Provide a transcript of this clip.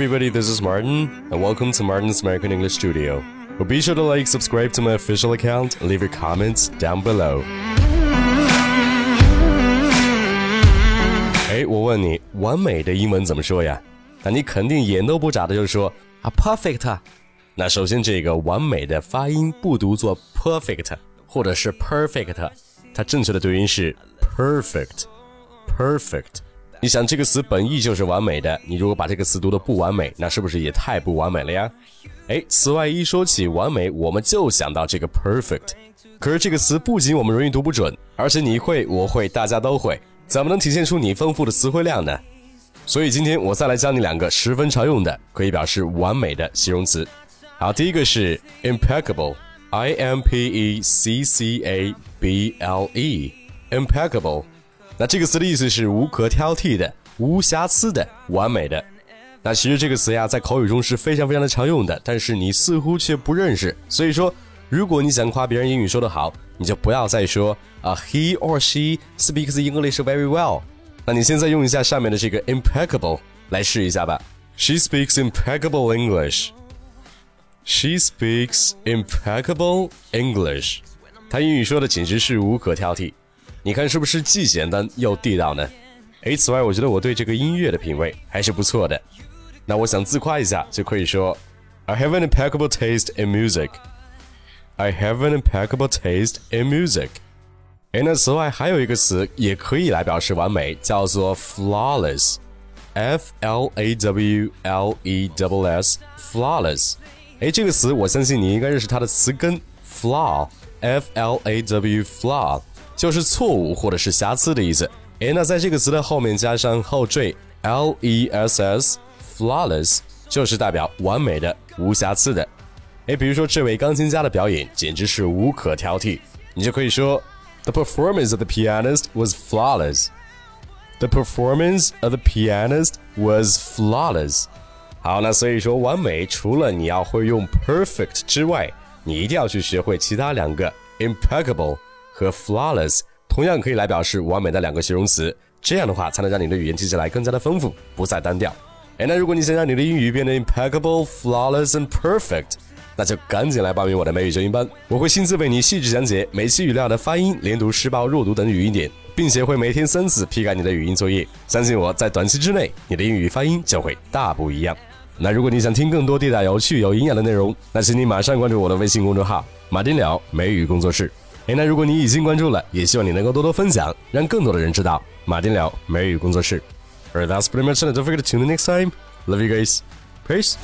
everybody, this is Martin, and welcome to Martin's American English Studio. Well, be sure to like, subscribe to my official account, and leave your comments down below. 哎，我问你，完美的英文怎么说呀？那你肯定眼都不眨的就说啊，perfect。那首先这个完美的发音不读作 perfect，或者是 perfect，它正确的读音是 perfect，perfect。 你想这个词本意就是完美的，你如果把这个词读的不完美，那是不是也太不完美了呀？哎，此外一说起完美，我们就想到这个 perfect。可是这个词不仅我们容易读不准，而且你会，我会，大家都会，怎么能体现出你丰富的词汇量呢？所以今天我再来教你两个十分常用的可以表示完美的形容词。好，第一个是 impeccable，i m p e c c a b l e，impeccable。那这个词的意思是无可挑剔的、无瑕疵的、完美的。那其实这个词呀，在口语中是非常非常的常用的，但是你似乎却不认识。所以说，如果你想夸别人英语说得好，你就不要再说啊，he or she speaks English very well。那你现在用一下上面的这个 impeccable 来试一下吧。She speaks impeccable English. She speaks impeccable English. 她英语说的简直是无可挑剔。你看是不是既简单又地道呢？诶，此外，我觉得我对这个音乐的品味还是不错的。那我想自夸一下，就可以说，I have an impeccable taste in music. I have an impeccable taste in music. 诶，那此外还有一个词也可以来表示完美，叫做 flawless. F L A W L E W S flawless。诶，这个词我相信你应该认识它的词根 flaw. F L A W flaw。 就是错误或者是瑕疵的意思。诶，那在这个词的后面加上后缀 l e s s，flawless 就是代表完美的、无瑕疵的。诶，比如说这位钢琴家的表演简直是无可挑剔，你就可以说 The performance of the pianist was flawless. The performance of the pianist was flawless. 好，那所以说完美，除了你要会用 perfect 之外，你一定要去学会其他两个 impeccable。和 flawless 同样可以来表示完美的两个形容词，这样的话才能让你的语言听起来更加的丰富，不再单调。哎，那如果你想让你的英语变得 impeccable, flawless and perfect，那就赶紧来报名我的美语纠音班，我会亲自为你细致讲解每期语料的发音、连读、失爆、弱读等语音点，并且会每天三次批改你的语音作业。相信我在短期之内，你的英语发音就会大不一样。那如果你想听更多地道、有趣、有营养的内容，那请你马上关注我的微信公众号“马丁聊美语工作室”。哎，那如果你已经关注了，也希望你能够多多分享，让更多的人知道马丁聊美语工作室。Alright, that's pretty much it. Don't forget to tune in next time. Love you guys. Peace.